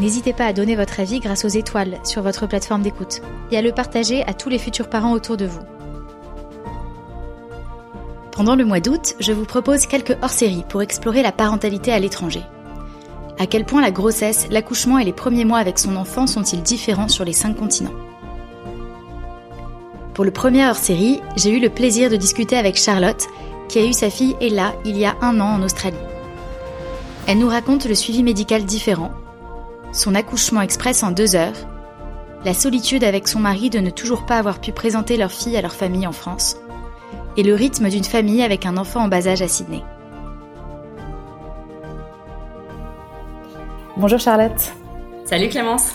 N'hésitez pas à donner votre avis grâce aux étoiles sur votre plateforme d'écoute et à le partager à tous les futurs parents autour de vous. Pendant le mois d'août, je vous propose quelques hors-séries pour explorer la parentalité à l'étranger. À quel point la grossesse, l'accouchement et les premiers mois avec son enfant sont-ils différents sur les cinq continents? Pour le premier hors-série, j'ai eu le plaisir de discuter avec Charlotte, qui a eu sa fille Ella il y a un an en Australie. Elle nous raconte le suivi médical différent, son accouchement express en deux heures, la solitude avec son mari de ne toujours pas avoir pu présenter leur fille à leur famille en France, et le rythme d'une famille avec un enfant en bas âge à Sydney. Bonjour Charlotte. Salut Clémence.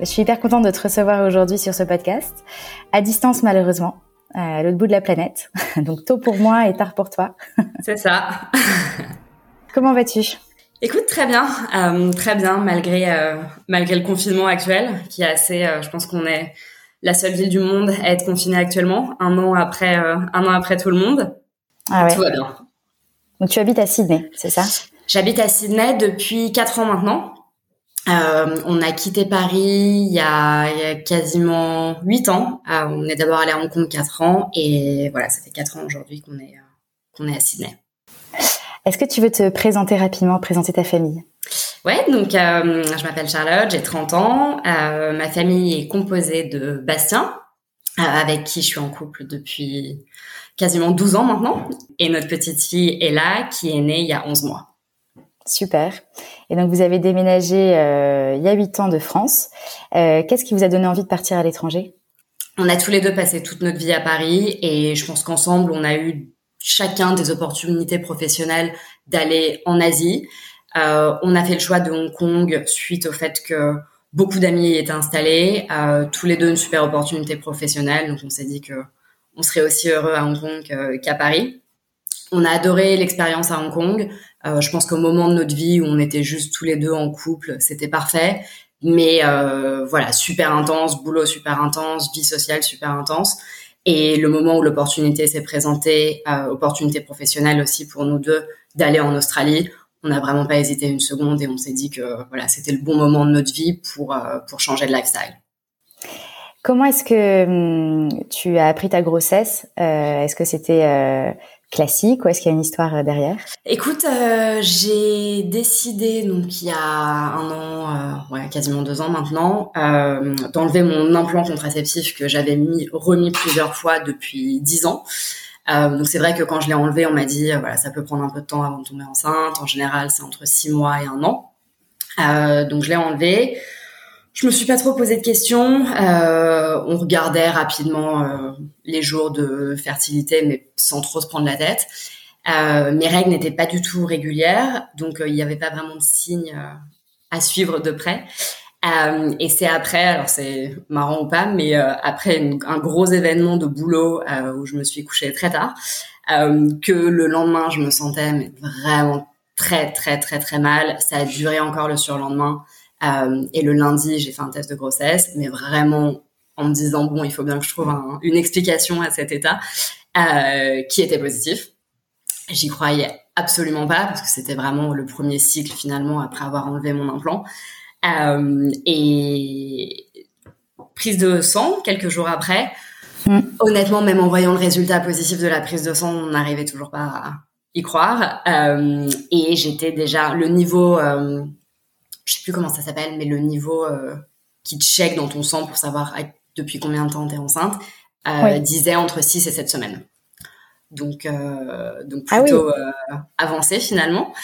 Je suis hyper contente de te recevoir aujourd'hui sur ce podcast, à distance malheureusement, à l'autre bout de la planète. Donc tôt pour moi et tard pour toi. C'est ça. Comment vas-tu? Écoute, très bien, euh, très bien, malgré euh, malgré le confinement actuel, qui est assez. Euh, je pense qu'on est la seule ville du monde à être confinée actuellement, un an après un an après tout le monde. Ah ouais. Tout va bien. Donc tu habites à Sydney, c'est ça? J'habite à Sydney depuis quatre ans maintenant. on a quitté Paris il y a, il y a quasiment huit ans. on est d'abord allé à Hong Kong quatre ans et voilà, ça fait quatre ans aujourd'hui qu'on est qu'on est à Sydney. Est-ce que tu veux te présenter rapidement, présenter ta famille? Ouais, donc euh, je m'appelle Charlotte, j'ai 30 ans. Euh, ma famille est composée de Bastien, euh, avec qui je suis en couple depuis quasiment 12 ans maintenant. Et notre petite fille Ella, qui est née il y a 11 mois. Super. Et donc vous avez déménagé il y a 8 ans de France. Qu'est-ce qui vous a donné envie de partir à l'étranger? On a tous les deux passé toute notre vie à Paris et je pense qu'ensemble on a eu chacun des opportunités professionnelles d'aller en Asie. Euh, on a fait le choix de Hong Kong suite au fait que beaucoup d'amis y étaient installés, euh, tous les deux une super opportunité professionnelle, donc on s'est dit que on serait aussi heureux à Hong Kong qu'à Paris. On a adoré l'expérience à Hong Kong. Euh, je pense qu'au moment de notre vie où on était juste tous les deux en couple, c'était parfait. Mais euh, voilà, super intense, boulot super intense, vie sociale super intense. Et le moment où l'opportunité s'est présentée, euh, opportunité professionnelle aussi pour nous deux, d'aller en Australie, on n'a vraiment pas hésité une seconde et on s'est dit que voilà, c'était le bon moment de notre vie pour euh, pour changer de lifestyle. Comment est-ce que hum, tu as appris ta grossesse? Euh, Est-ce que c'était euh, classique ou est-ce qu'il y a une histoire euh, derrière? Écoute, euh, j'ai décidé donc il y a un an, euh, ouais, quasiment deux ans maintenant, euh, d'enlever mon implant contraceptif que j'avais mis remis plusieurs fois depuis dix ans. donc c'est vrai que quand je l'ai enlevé, on m'a dit voilà ça peut prendre un peu de temps avant de tomber enceinte. En général, c'est entre six mois et un an. donc je l'ai enlevé. Je me suis pas trop posé de questions. Euh, on regardait rapidement euh, les jours de fertilité, mais sans trop se prendre la tête. Euh, mes règles n'étaient pas du tout régulières, donc il n'y avait pas vraiment de signes à suivre de près. et c'est après, alors c'est marrant ou pas, mais après un gros événement de boulot où je me suis couchée très tard, que le lendemain je me sentais vraiment très très très très mal. Ça a duré encore le surlendemain. Euh, et le lundi, j'ai fait un test de grossesse, mais vraiment en me disant bon, il faut bien que je trouve une explication à cet état euh, qui était positif. J'y croyais absolument pas parce que c'était vraiment le premier cycle finalement après avoir enlevé mon implant. Euh, et prise de sang quelques jours après. Mm. Honnêtement, même en voyant le résultat positif de la prise de sang, on n'arrivait toujours pas à y croire. Euh, et j'étais déjà le niveau euh, je sais plus comment ça s'appelle, mais le niveau euh, qui check dans ton sang pour savoir depuis combien de temps tu es enceinte disait entre 6 et 7 semaines donc donc ah plutôt avancé finalement.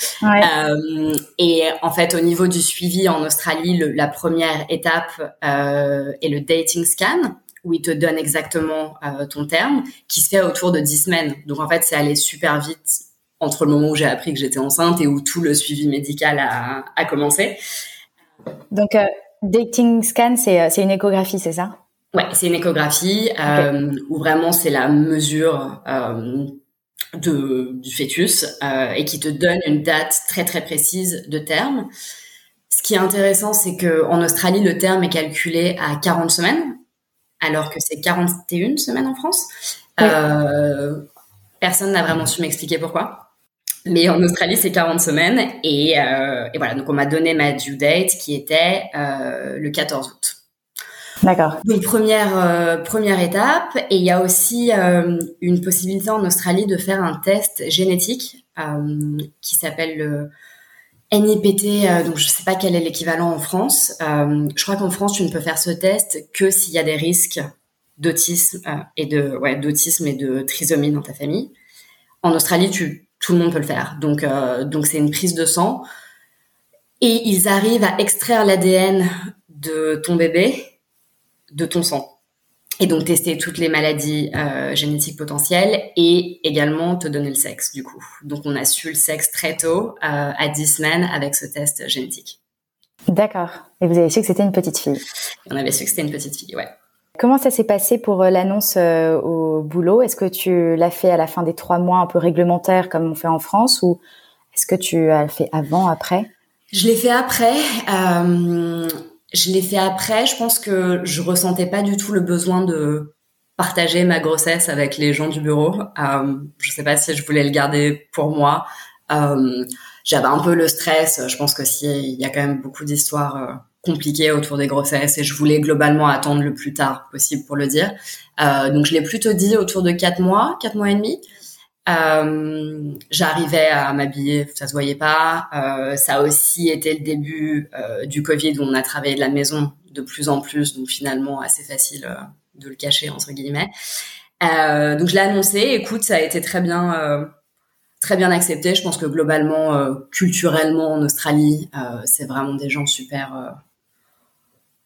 et en fait, au niveau du suivi en Australie, la première étape est le dating scan où il te donne exactement ton terme, qui se fait autour de 10 semaines. Donc en fait, c'est allé super vite entre le moment où j'ai appris que j'étais enceinte et où tout le suivi médical a, a commencé. Donc, euh, dating scan, euh, c'est une échographie, c'est ça? Ouais, c'est une échographie euh, où vraiment c'est la mesure euh, de, du fœtus et qui te donne une date très très précise de terme. Ce qui est intéressant, c'est que en Australie, le terme est calculé à 40 semaines, alors que c'est 41 semaines en France. Personne n'a vraiment su m'expliquer pourquoi. Mais en Australie, c'est 40 semaines. Et, euh, et, voilà, donc on m'a donné ma due date qui était euh, le 14 août. D'accord. Donc première euh, première étape. Et il y a aussi une possibilité en Australie de faire un test génétique qui s'appelle le NIPT. donc je sais pas quel est l'équivalent en France. je crois qu'en France, tu ne peux faire ce test que s'il y a des risques d'autisme et de ouais d'autisme et de trisomie dans ta famille. En Australie, tu tout le monde peut le faire. Donc, euh, donc c'est une prise de sang. Et ils arrivent à extraire l'ADN de ton bébé de ton sang. Et donc tester toutes les maladies euh, génétiques potentielles et également te donner le sexe du coup. Donc on a su le sexe très tôt, euh, à 10 semaines, avec ce test génétique. D'accord. Et vous avez su que c'était une petite fille? On avait su que c'était une petite fille, ouais. Comment ça s'est passé pour euh, l'annonce euh, au boulot? Est-ce que tu l'as fait à la fin des trois mois un peu réglementaire comme on fait en France ou est-ce que tu as fait avant, après? Je l'ai fait après. Euh, je l'ai fait après. Je pense que je ressentais pas du tout le besoin de partager ma grossesse avec les gens du bureau. Euh, je sais pas si je voulais le garder pour moi. J'avais un peu le stress. Je pense que s'il y a quand même beaucoup d'histoires compliqué autour des grossesses et je voulais globalement attendre le plus tard possible pour le dire. Euh, donc je l'ai plutôt dit autour de quatre mois, quatre mois et demi. Euh, J'arrivais à m'habiller, ça se voyait pas. Euh, ça a aussi été le début du Covid où on a travaillé de la maison de plus en plus, donc finalement assez facile de le cacher entre guillemets. Donc je l'ai annoncé. Écoute, ça a été très bien très bien accepté. Je pense que globalement, culturellement en Australie, c'est vraiment des gens super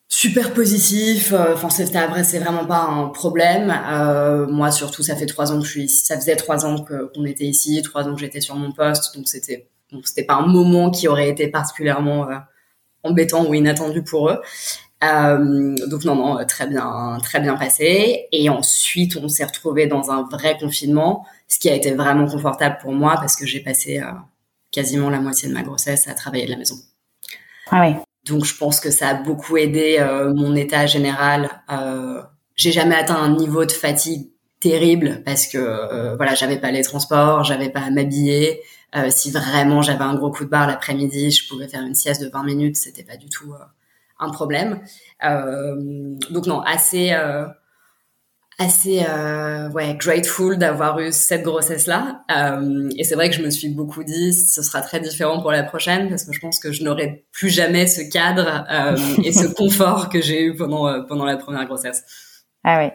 super positif. Euh, enfin, c'est c'est vraiment pas un problème. Euh, moi, surtout, ça fait trois ans que je suis ici. Ça faisait trois ans qu'on était ici, trois ans que j'étais sur mon poste, donc c'était c'était pas un moment qui aurait été particulièrement euh, embêtant ou inattendu pour eux. Euh, donc non, non, très bien, très bien passé. Et ensuite, on s'est retrouvé dans un vrai confinement, ce qui a été vraiment confortable pour moi parce que j'ai passé quasiment la moitié de ma grossesse à travailler de la maison. Ah oui. Donc je pense que ça a beaucoup aidé euh, mon état général. Euh, j'ai jamais atteint un niveau de fatigue terrible parce que euh, voilà, j'avais pas les transports, j'avais pas à m'habiller. Si vraiment j'avais un gros coup de barre l'après-midi, je pouvais faire une sieste de 20 minutes, c'était pas du tout un problème. donc non, assez assez euh, ouais grateful d'avoir eu cette grossesse là euh, et c'est vrai que je me suis beaucoup dit ce sera très différent pour la prochaine parce que je pense que je n'aurai plus jamais ce cadre euh, et ce confort que j'ai eu pendant euh, pendant la première grossesse. Ah ouais.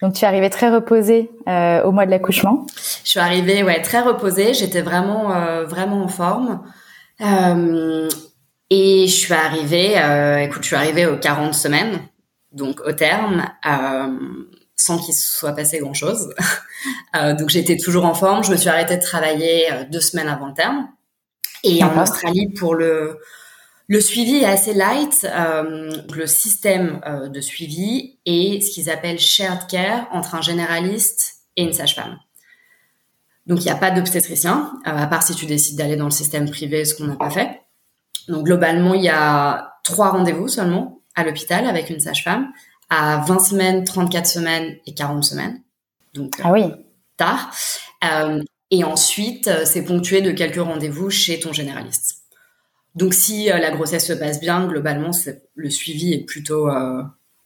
Donc tu es arrivée très reposée euh, au mois de l'accouchement. Je suis arrivée ouais très reposée. J'étais vraiment euh, vraiment en forme. Et je suis arrivée écoute je suis arrivée aux 40 semaines donc au terme sans qu'il se soit passé grand chose. euh, donc j'étais toujours en forme. Je me suis arrêtée de travailler euh, deux semaines avant le terme. Et en Australie, pour le le suivi est assez light. Euh, le système euh, de suivi est ce qu'ils appellent shared care entre un généraliste et une sage-femme. Donc il n'y a pas d'obstétricien, à part si tu décides d'aller dans le système privé, ce qu'on n'a pas fait. Donc globalement, il y a trois rendez-vous seulement à l'hôpital avec une sage-femme à 20 semaines, 34 semaines et 40 semaines. Donc, ah oui. Tard. Euh, et ensuite, euh, c'est ponctué de quelques rendez-vous chez ton généraliste. Donc, si euh, la grossesse se passe bien, globalement, le suivi est plutôt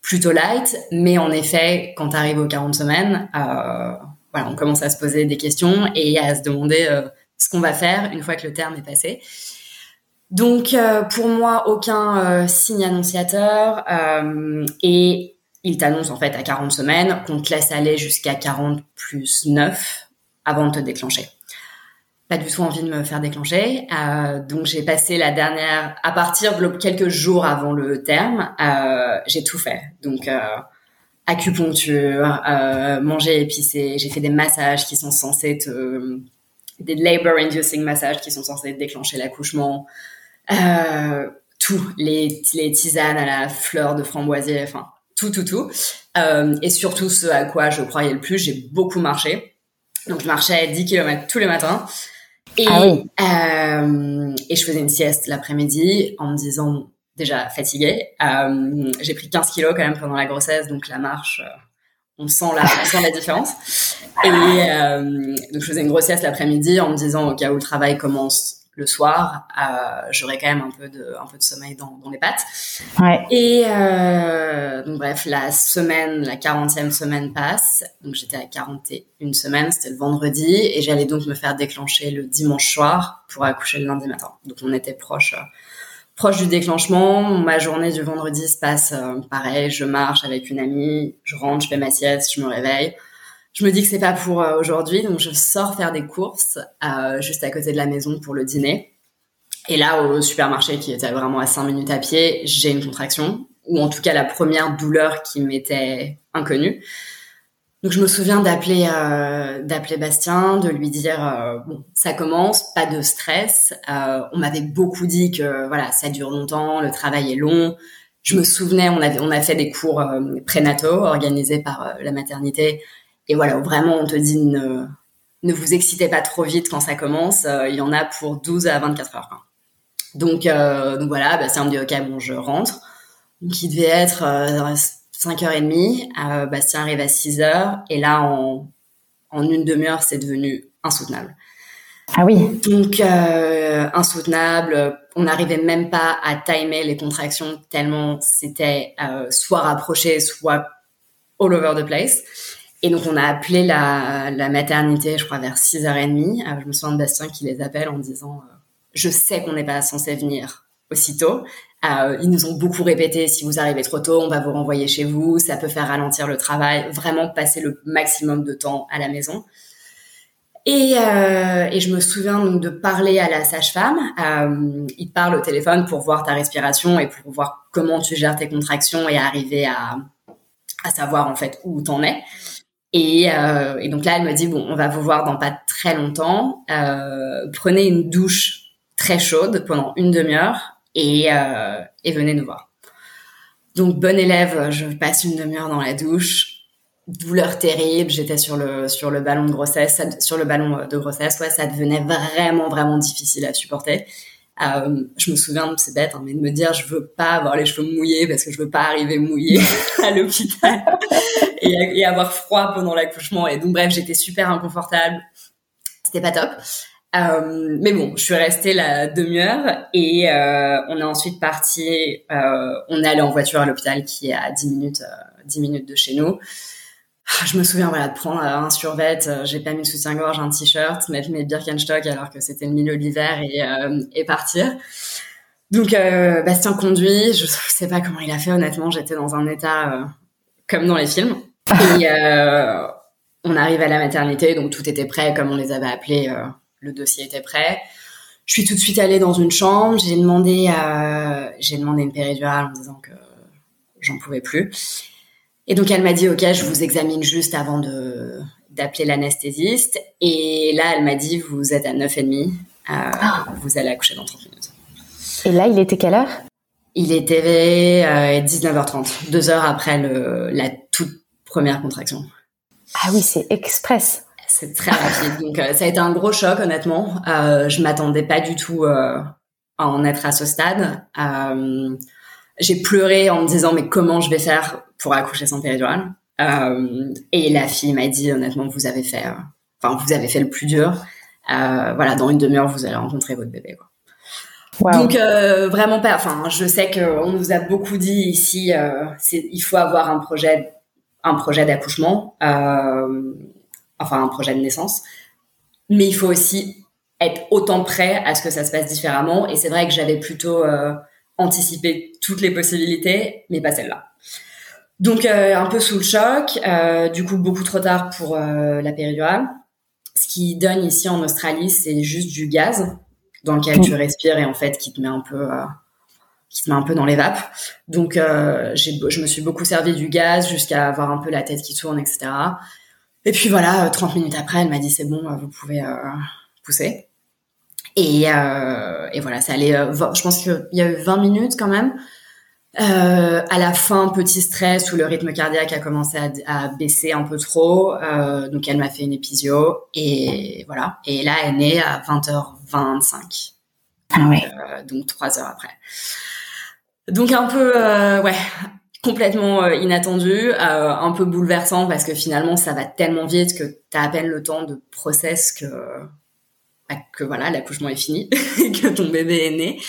plutôt light. Mais en effet, quand tu arrives aux 40 semaines, voilà, on commence à se poser des questions et à se demander ce qu'on va faire une fois que le terme est passé. Donc, pour moi, aucun signe annonciateur et il t'annonce en fait à 40 semaines qu'on te laisse aller jusqu'à 40 plus 9 avant de te déclencher. Pas du tout envie de me faire déclencher. Euh, donc j'ai passé la dernière, à partir de quelques jours avant le terme, euh, j'ai tout fait. Donc euh, acupuncture, manger épicé, j'ai fait des massages qui sont censés te, des labor inducing massages qui sont censés déclencher l'accouchement. Tout, les, les tisanes à la fleur de framboisier, enfin tout, tout, tout. Euh, et surtout ce à quoi je croyais le plus, j'ai beaucoup marché. Donc je marchais 10 km tous les matins. Et, ah oui. euh, et je faisais une sieste l'après-midi en me disant déjà fatiguée. Euh, j'ai pris 15 kilos quand même pendant la grossesse, donc la marche, on sent la, on sent la différence. Et donc je faisais une grosse sieste l'après-midi en me disant au cas où le travail commence le soir, euh, j'aurais quand même un peu de, un peu de sommeil dans, dans les pattes. Ouais. Et euh, donc bref, la semaine, la 40e semaine passe. Donc j'étais à 41 semaines, c'était le vendredi, et j'allais donc me faire déclencher le dimanche soir pour accoucher le lundi matin. Donc on était proche, euh, proche du déclenchement. Ma journée du vendredi se passe euh, pareil. Je marche avec une amie, je rentre, je fais ma sieste, je me réveille je me dis que c'est pas pour euh, aujourd'hui, donc je sors faire des courses euh, juste à côté de la maison pour le dîner. Et là, au supermarché qui était vraiment à 5 minutes à pied, j'ai une contraction, ou en tout cas la première douleur qui m'était inconnue. Donc je me souviens d'appeler euh, d'appeler Bastien, de lui dire bon ça commence, pas de stress. On m'avait beaucoup dit que voilà ça dure longtemps, le travail est long. Je me souvenais on avait on a fait des cours prénataux organisés par la maternité et voilà, vraiment, on te dit ne, ne vous excitez pas trop vite quand ça commence. Euh, il y en a pour 12 à 24 heures. Donc, euh, donc voilà, Bastien me dit ok, bon, je rentre. Donc il devait être euh, 5h30. Euh, Bastien arrive à 6h. Et là, en, en une demi-heure, c'est devenu insoutenable. Ah oui. Donc insoutenable. On n'arrivait même pas à timer les contractions tellement c'était soit rapproché, soit all over the place. Et donc, on a appelé la, maternité, je crois, vers 6h30. Euh, je me souviens de Bastien qui les appelle en disant euh, Je sais qu'on n'est pas censé venir aussitôt. Euh, ils nous ont beaucoup répété si vous arrivez trop tôt, on va vous renvoyer chez vous. Ça peut faire ralentir le travail. Vraiment passer le maximum de temps à la maison. Et, je me souviens donc de parler à la sage-femme. Euh, il parle au téléphone pour voir ta respiration et pour voir comment tu gères tes contractions et arriver à, à savoir en fait où t'en es. Et, euh, et, donc là, elle me dit bon, on va vous voir dans pas très longtemps. Euh, prenez une douche très chaude pendant une demi-heure et, euh, venez nous voir. Donc bon élève, je passe une demi-heure dans la douche. Douleur terrible, j'étais sur le sur le ballon de grossesse, sur le ballon de grossesse, ouais, ça devenait vraiment vraiment difficile à supporter. Euh, je me souviens, c'est bête, hein, mais de me dire je veux pas avoir les cheveux mouillés parce que je veux pas arriver mouillée à l'hôpital et, avoir froid pendant l'accouchement. Et donc bref, j'étais super inconfortable. C'était pas top. Euh, mais bon, je suis restée la demi-heure et euh, on est ensuite parti. Euh, on est allé en voiture à l'hôpital qui est à 10 minutes, 10 minutes de chez nous. Je me souviens de prendre un survêt, euh, j'ai pas mis de soutien-gorge, un t-shirt, mettre mes Birkenstock alors que c'était le milieu de l'hiver et, euh, partir. Donc euh, Bastien conduit, je sais pas comment il a fait honnêtement, j'étais dans un état euh, comme dans les films. Et euh, on arrive à la maternité, donc tout était prêt comme on les avait appelés, le dossier était prêt. Je suis tout de suite allée dans une chambre, j'ai demandé j'ai demandé une péridurale en disant que j'en pouvais plus. Et donc elle m'a dit ok, je vous examine juste avant de d'appeler l'anesthésiste. Et là, elle m'a dit vous êtes à 9h30, euh, vous allez accoucher dans 30 minutes. Et là, il était quelle heure? Il était euh, 19h30, deux heures après le, la toute première contraction. Ah oui, c'est express. C'est très rapide. Donc euh, ça a été un gros choc honnêtement. Euh, je m'attendais pas du tout euh, à en être à ce stade. Euh, j'ai pleuré en me disant mais comment je vais faire pour accoucher sans péridurale. Euh, et la fille m'a dit honnêtement, vous avez fait, euh, enfin vous avez fait le plus dur. Euh, voilà, dans une demi-heure, vous allez rencontrer votre bébé. Quoi. Donc euh, vraiment pas. Enfin, je sais qu'on nous a beaucoup dit ici, euh, il faut avoir un projet, un projet d'accouchement, euh, enfin un projet de naissance, mais il faut aussi être autant prêt à ce que ça se passe différemment. Et c'est vrai que j'avais plutôt anticipé toutes les possibilités, mais pas celle-là. Donc un peu sous le choc, du coup beaucoup trop tard pour la péridurale. Ce qui donne ici en Australie, c'est juste du gaz dans lequel tu respires et en fait qui te met un peu qui te met un peu dans les vapes. Donc je me suis beaucoup servi du gaz jusqu'à avoir un peu la tête qui tourne, etc. Et puis voilà, 30 minutes après, elle m'a dit c'est bon, vous pouvez pousser. Et, et voilà, ça allait. je pense qu'il y a eu 20 minutes quand même. Euh, à la fin, petit stress où le rythme cardiaque a commencé à, à baisser un peu trop. Euh, donc, elle m'a fait une épisio et voilà. Et là, elle est née à 20h25. Ah ouais. Euh, donc, trois heures après. Donc, un peu, euh, ouais, complètement euh, inattendu, un peu bouleversant parce que finalement, ça va tellement vite que tu as à peine le temps de process que, que voilà, l'accouchement est fini, que ton bébé est né.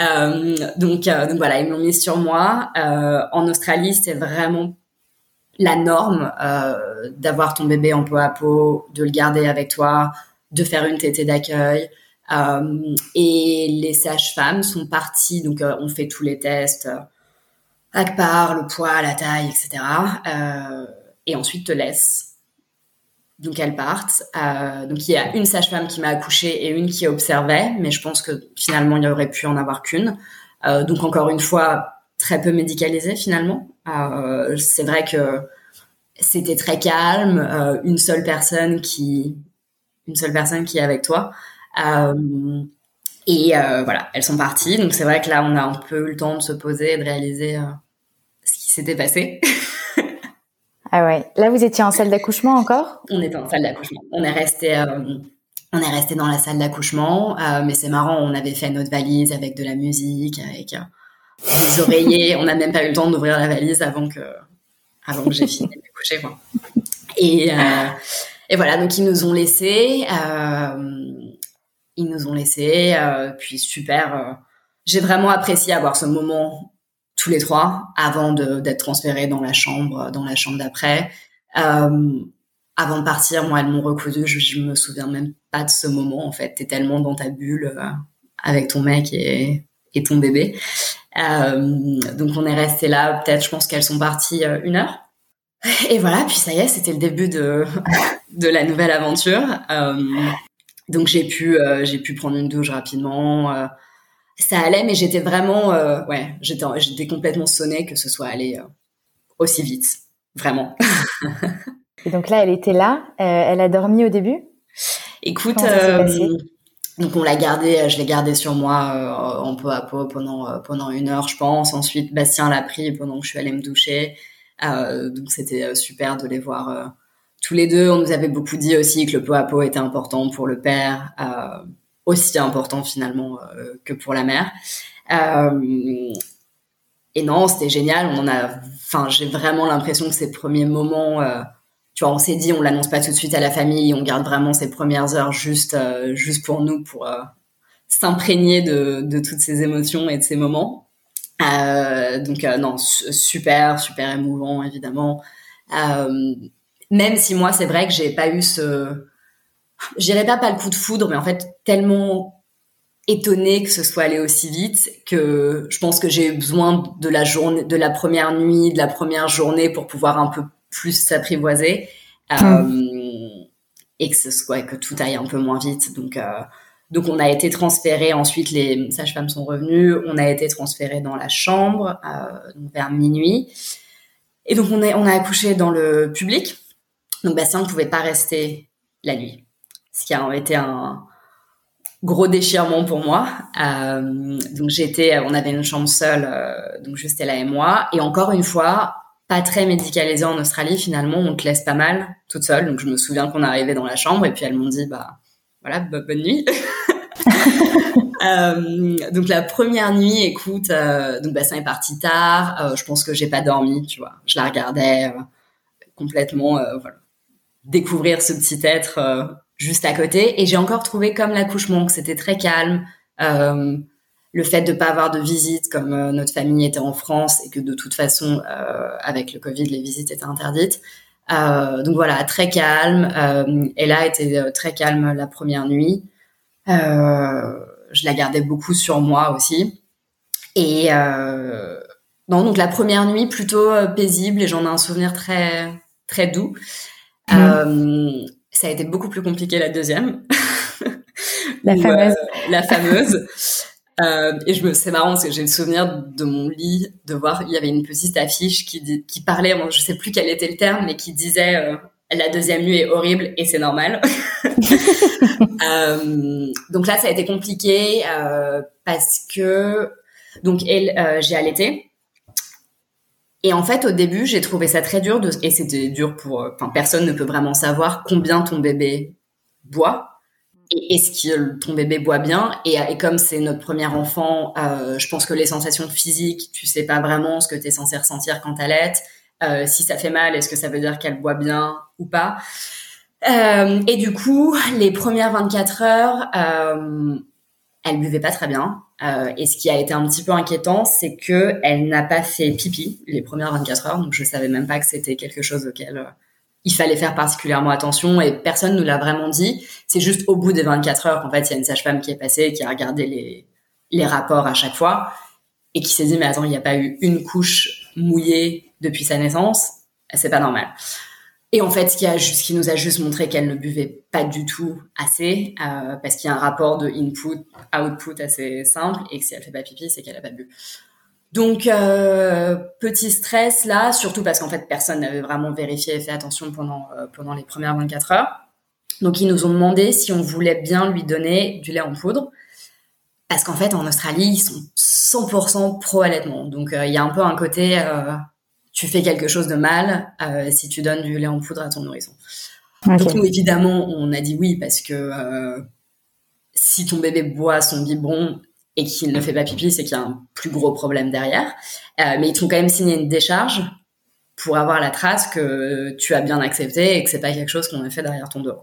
Euh, donc, euh, donc voilà, ils m'ont mis sur moi. Euh, en Australie, c'est vraiment la norme d'avoir ton bébé en peau à peau, de le garder avec toi, de faire une tétée d'accueil. Et les sages-femmes sont parties, donc on fait tous les tests, ACPAR, le poids, la taille, etc. et ensuite te laissent donc elles partent. Euh, donc il y a une sage-femme qui m'a accouchée et une qui observait, mais je pense que finalement il y aurait pu en avoir qu'une. Euh, donc encore une fois très peu médicalisée finalement. Euh, c'est vrai que c'était très calme, euh, une seule personne qui une seule personne qui est avec toi. Euh, et euh, voilà, elles sont parties. Donc c'est vrai que là on a un peu eu le temps de se poser et de réaliser ce qui s'était passé. Ah ouais. Là, vous étiez en salle d'accouchement encore? On était en salle d'accouchement. On est resté, euh, on est resté dans la salle d'accouchement, euh, mais c'est marrant. On avait fait notre valise avec de la musique, avec euh, des oreillers. on n'a même pas eu le temps d'ouvrir la valise avant que, avant que j'ai fini d'accoucher. Quoi. Et, et voilà. Donc ils nous ont laissés. ils nous ont laissés. puis super. j'ai vraiment apprécié avoir ce moment tous les trois avant d'être transférés dans la chambre, dans la chambre d'après. Euh, avant de partir, moi, elles m'ont recousu. Je, me souviens même pas de ce moment. En fait, t'es tellement dans ta bulle euh, avec ton mec et, ton bébé. Euh, donc, on est resté là. Peut-être, je pense qu'elles sont parties une heure. Et voilà. Puis ça y est, c'était le début de de la nouvelle aventure. Donc, j'ai pu j'ai pu prendre une douche rapidement ça allait, mais j'étais vraiment, euh, ouais, j'étais, j'étais complètement sonnée que ce soit allé euh, aussi vite, vraiment. Et donc là, elle était là, euh, elle a dormi au début? Écoute, donc on l'a gardé, je l'ai gardé sur moi en peu à peu pendant pendant une heure, je pense. Ensuite, Bastien l'a pris pendant que je suis allée me doucher. donc c'était super de les voir tous les deux. On nous avait beaucoup dit aussi que le pot à pot était important pour le père aussi important finalement euh, que pour la mère. Euh, et non, c'était génial. On en a, enfin, j'ai vraiment l'impression que ces premiers moments, euh, tu vois, on s'est dit, on l'annonce pas tout de suite à la famille, on garde vraiment ces premières heures juste, juste pour nous, pour s'imprégner de, de toutes ces émotions et de ces moments. Donc non, super, super émouvant évidemment. Même si moi c'est vrai que j'ai pas eu ce je dirais pas pas le coup de foudre, mais en fait tellement étonnée que ce soit allé aussi vite que je pense que j'ai eu besoin de la journée, de la première nuit, de la première journée pour pouvoir un peu plus s'apprivoiser hum. euh, et que ce soit que tout aille un peu moins vite. Donc euh, donc on a été transféré ensuite les sages-femmes sont revenues, on a été transféré dans la chambre euh, vers minuit et donc on a on a accouché dans le public. Donc Bastien ne pouvait pas rester la nuit ce qui a été un gros déchirement pour moi. Euh, donc j'étais, on avait une chambre seule, euh, donc juste elle et moi. Et encore une fois, pas très médicalisée en Australie. Finalement, on te laisse pas mal toute seule. Donc je me souviens qu'on arrivait dans la chambre et puis elles m'ont dit, bah voilà, bonne nuit. euh, donc la première nuit, écoute, donc Bassin est parti tard. Je pense que j'ai pas dormi, tu vois. Je la regardais complètement, voilà, découvrir ce petit être juste à côté. Et j'ai encore trouvé comme l'accouchement que c'était très calme. Euh, le fait de pas avoir de visite comme euh, notre famille était en France et que de toute façon euh, avec le Covid les visites étaient interdites. Donc voilà, très calme. Elle a été euh, très calme la première nuit. je la gardais beaucoup sur moi aussi. Et Non, donc la première nuit plutôt paisible et j'en ai un souvenir très très doux. Mm. Ça a été beaucoup plus compliqué la deuxième. La fameuse. la fameuse. Euh, et je me, c'est marrant parce que j'ai le souvenir de mon lit de voir, il y avait une petite affiche qui, qui parlait, moi, je sais plus quel était le terme, mais qui disait euh, la deuxième nuit est horrible et c'est normal. euh, donc là, ça a été compliqué euh, parce que donc elle, euh, j'ai allaité. Et en fait, au début, j'ai trouvé ça très dur de, et c'était dur pour, enfin, personne ne peut vraiment savoir combien ton bébé boit est-ce que ton bébé boit bien. Et, et comme c'est notre premier enfant, euh, je pense que les sensations physiques, tu sais pas vraiment ce que tu es censé ressentir quand elle Euh, si ça fait mal, est-ce que ça veut dire qu'elle boit bien ou pas? Euh, Et du coup, les premières 24 heures, euh, elle buvait pas très bien. Euh, et ce qui a été un petit peu inquiétant, c'est que elle n'a pas fait pipi les premières 24 heures. Donc je savais même pas que c'était quelque chose auquel euh, il fallait faire particulièrement attention et personne nous l'a vraiment dit. C'est juste au bout des 24 heures qu'en fait, il y a une sage-femme qui est passée, qui a regardé les, les rapports à chaque fois et qui s'est dit, mais attends, il n'y a pas eu une couche mouillée depuis sa naissance. C'est pas normal. Et en fait, ce qui, nous a juste montré qu'elle ne buvait pas du tout assez, euh, parce qu'il y a un rapport de input-output assez simple, et que si elle fait pas pipi, c'est qu'elle a pas bu. Donc euh, petit stress là, surtout parce qu'en fait personne n'avait vraiment vérifié et fait attention pendant euh, les premières 24 heures. Donc ils nous ont demandé si on voulait bien lui donner du lait en poudre parce qu'en fait en Australie ils sont 100% pro allaitement. Donc il y a un peu un côté tu fais quelque chose de mal si tu donnes du lait en poudre à ton nourrisson. Donc nous évidemment on a dit oui parce que si ton bébé boit son biberon et qu'il ne fait pas pipi, c'est qu'il y a un plus gros problème derrière. Euh, mais ils t'ont quand même signé une décharge pour avoir la trace que tu as bien accepté et que c'est pas quelque chose qu'on a fait derrière ton dos.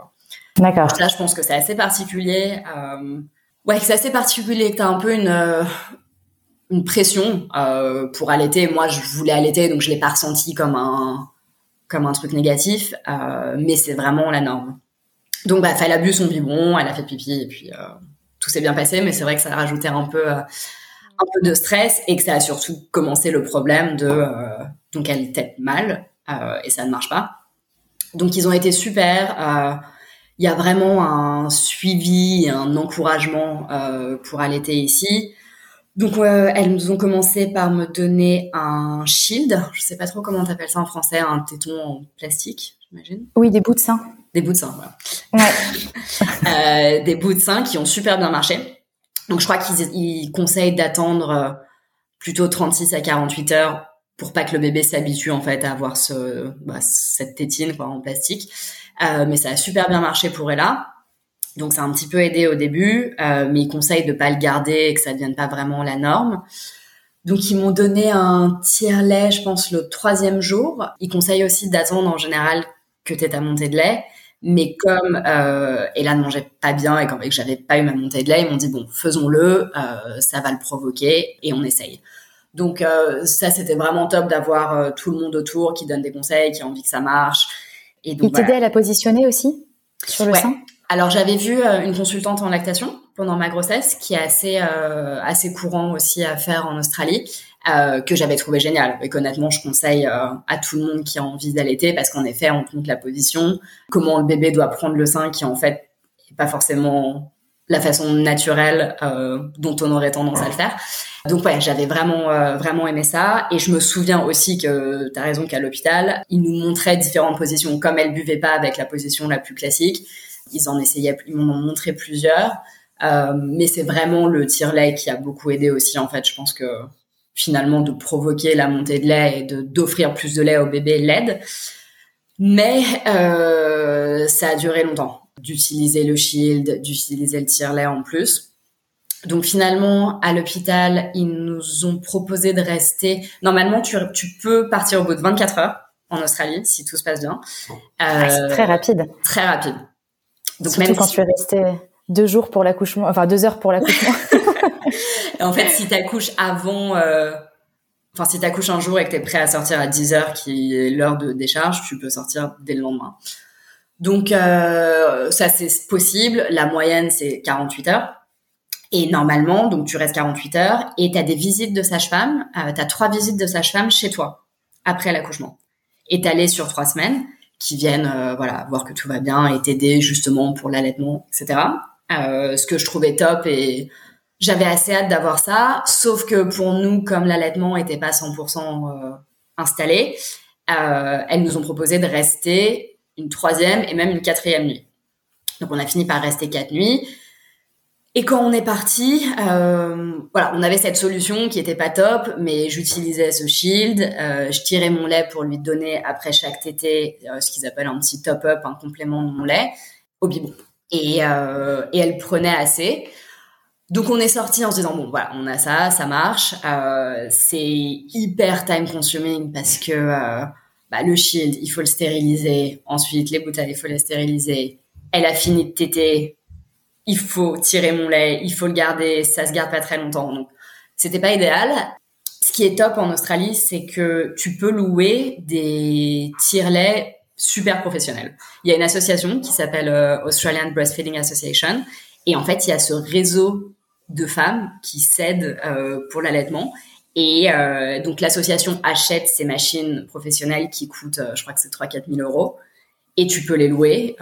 D'accord. Là, je pense que c'est assez particulier. Euh... Ouais, c'est assez particulier que tu as un peu une euh, une pression euh, pour allaiter. Moi, je voulais allaiter, donc je l'ai pas ressenti comme un comme un truc négatif, euh, mais c'est vraiment la norme. Donc, bah, elle a bu son biberon, elle a fait pipi, et puis tout s'est bien passé, mais c'est vrai que ça a rajouté un peu, euh, un peu de stress et que ça a surtout commencé le problème de euh, donc elle tête mal euh, et ça ne marche pas. Donc ils ont été super. Il y a vraiment un suivi un encouragement pour allaiter ici. Donc elles nous ont commencé par me donner un shield. Je sais pas trop comment t'appelles ça en français, un téton en plastique, j'imagine. Oui, des bouts de sein. Des bouts de sein, voilà. Ouais. euh, des bouts de sein qui ont super bien marché. Donc je crois qu'ils conseillent d'attendre euh, plutôt 36 à 48 heures pour pas que le bébé s'habitue en fait à avoir ce, bah, cette tétine quoi, en plastique. Euh, mais ça a super bien marché pour Ella. Donc ça a un petit peu aidé au début, euh, mais ils conseillent de pas le garder et que ça devienne pas vraiment la norme. Donc ils m'ont donné un tiers-lait, je pense, le troisième jour. Ils conseillent aussi d'attendre en général que tu aies ta montée de lait. Mais comme euh, Ella ne mangeait pas bien et, que j'avais pas eu ma montée de lait, ils m'ont dit bon, faisons-le, euh, ça va le provoquer et on essaye. Donc euh, ça, c'était vraiment top d'avoir euh, tout le monde autour qui donne des conseils, qui a envie que ça marche. Et donc, Il t'aidait à la positionner aussi sur le ouais. sein? Alors j'avais vu euh, une consultante en lactation pendant ma grossesse, qui est assez euh, assez courant aussi à faire en Australie. Euh, que j'avais trouvé génial et qu'honnêtement je conseille euh, à tout le monde qui a envie d'allaiter parce qu'en effet on te montre la position, comment le bébé doit prendre le sein qui en fait n'est pas forcément la façon naturelle euh, dont on aurait tendance à le faire. Donc ouais, j'avais vraiment euh, vraiment aimé ça et je me souviens aussi que tu as raison qu'à l'hôpital, ils nous montraient différentes positions comme elle buvait pas avec la position la plus classique, ils en essayaient ils m'en ont montré plusieurs. Euh, mais c'est vraiment le tire-lait qui a beaucoup aidé aussi en fait, je pense que finalement de provoquer la montée de lait et de d'offrir plus de lait au bébé l'aide. Mais euh, ça a duré longtemps d'utiliser le shield, d'utiliser le tire-lait en plus. Donc finalement, à l'hôpital, ils nous ont proposé de rester. Normalement, tu, tu peux partir au bout de 24 heures en Australie, si tout se passe bien. Ah, c'est très rapide. Très rapide. Donc Surtout même quand si... tu es resté deux jours pour l'accouchement, enfin deux heures pour l'accouchement. en fait, si tu accouches avant, euh... enfin si tu accouches un jour et que tu es prêt à sortir à 10 heures, qui est l'heure de décharge, tu peux sortir dès le lendemain. Donc euh, ça c'est possible. La moyenne c'est 48 heures. Et normalement, donc tu restes 48 heures et tu as des visites de sage-femme, euh, tu as trois visites de sage-femme chez toi après l'accouchement. Étalées sur trois semaines qui viennent euh, voilà voir que tout va bien et t'aider justement pour l'allaitement, etc. Euh, ce que je trouvais top et j'avais assez hâte d'avoir ça, sauf que pour nous, comme l'allaitement était pas 100% euh, installé, elles nous ont proposé de rester une troisième et même une quatrième nuit. Donc on a fini par rester quatre nuits. Et quand on est parti, euh, voilà, on avait cette solution qui était pas top, mais j'utilisais ce shield, euh, je tirais mon lait pour lui donner après chaque tété euh, ce qu'ils appellent un petit top-up, un complément de mon lait au biberon. Et, euh, et elle prenait assez. Donc on est sorti en se disant bon voilà on a ça, ça marche. Euh, c'est hyper time consuming parce que bah, le shield il faut le stériliser, ensuite les bouteilles il faut les stériliser. Elle a fini de téter, il faut tirer mon lait, il faut le garder, ça se garde pas très longtemps. Donc, c'était pas idéal. Ce qui est top en Australie, c'est que tu peux louer des tire-laits super professionnels. Il y a une association qui s'appelle euh, Australian Breastfeeding Association. Et en fait, il y a ce réseau de femmes qui s'aident euh, pour l'allaitement. Et euh, donc, l'association achète ces machines professionnelles qui coûtent, je crois que c'est 3-4 000 euros. Et tu peux les louer,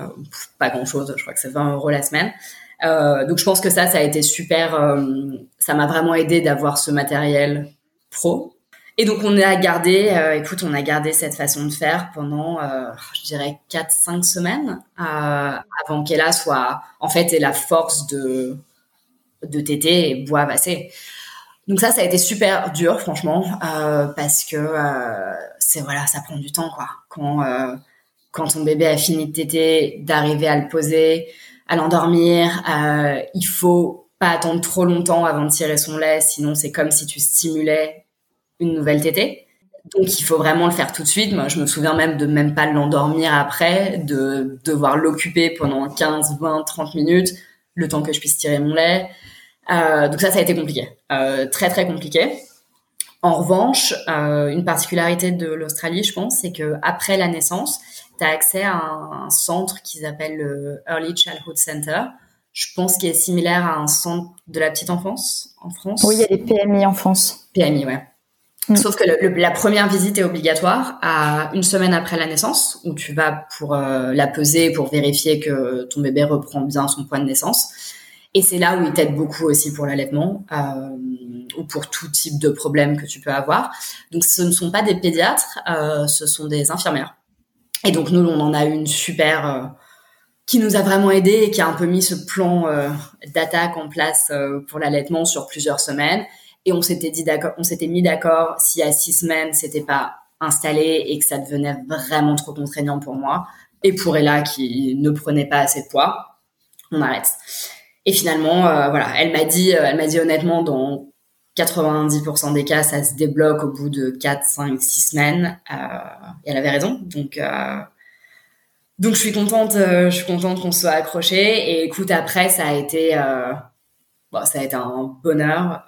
pas grand-chose, je crois que c'est 20 euros la semaine. Euh, donc je pense que ça, ça a été super. Euh, ça m'a vraiment aidé d'avoir ce matériel pro. Et donc on a gardé, euh, écoute, on a gardé cette façon de faire pendant, je dirais, 4-5 semaines avant qu'Ella soit, en fait, ait la force de de téter et boive assez. Donc ça, ça a été super dur, franchement, parce que c'est voilà, ça prend du temps, quoi. Quand quand ton bébé a fini de téter, d'arriver à le poser, à l'endormir. Euh, il faut pas attendre trop longtemps avant de tirer son lait, sinon c'est comme si tu stimulais une nouvelle tétée. Donc il faut vraiment le faire tout de suite. Moi, je me souviens même de même pas l'endormir après, de devoir l'occuper pendant 15, 20, 30 minutes, le temps que je puisse tirer mon lait. Euh, donc ça, ça a été compliqué, euh, très très compliqué. En revanche, euh, une particularité de l'Australie, je pense, c'est que après la naissance, tu as accès à un, centre qu'ils appellent le Early Childhood Center. Je pense qu'il est similaire à un centre de la petite enfance en France. Oui, il y a les PMI enfance. PMI, ouais. Mm. Sauf que la première visite est obligatoire à une semaine après la naissance, où tu vas pour euh, la peser, pour vérifier que ton bébé reprend bien son poids de naissance. Et c'est là où ils t'aident beaucoup aussi pour l'allaitement euh, ou pour tout type de problème que tu peux avoir. Donc ce ne sont pas des pédiatres, euh, ce sont des infirmières et donc nous, on en a une super euh, qui nous a vraiment aidé et qui a un peu mis ce plan euh, d'attaque en place euh, pour l'allaitement sur plusieurs semaines. Et on s'était dit d'accord, on s'était mis d'accord si à six semaines c'était pas installé et que ça devenait vraiment trop contraignant pour moi et pour Ella qui ne prenait pas assez de poids, on arrête. Et finalement, voilà, elle m'a dit, elle m'a dit honnêtement dans 90% des cas, ça se débloque au bout de 4, 5, 6 semaines. Euh, et elle avait raison. Donc, euh, donc je suis contente, euh, je contente qu'on soit accroché. Et écoute, après, ça a été, euh, bon, ça a été un bonheur,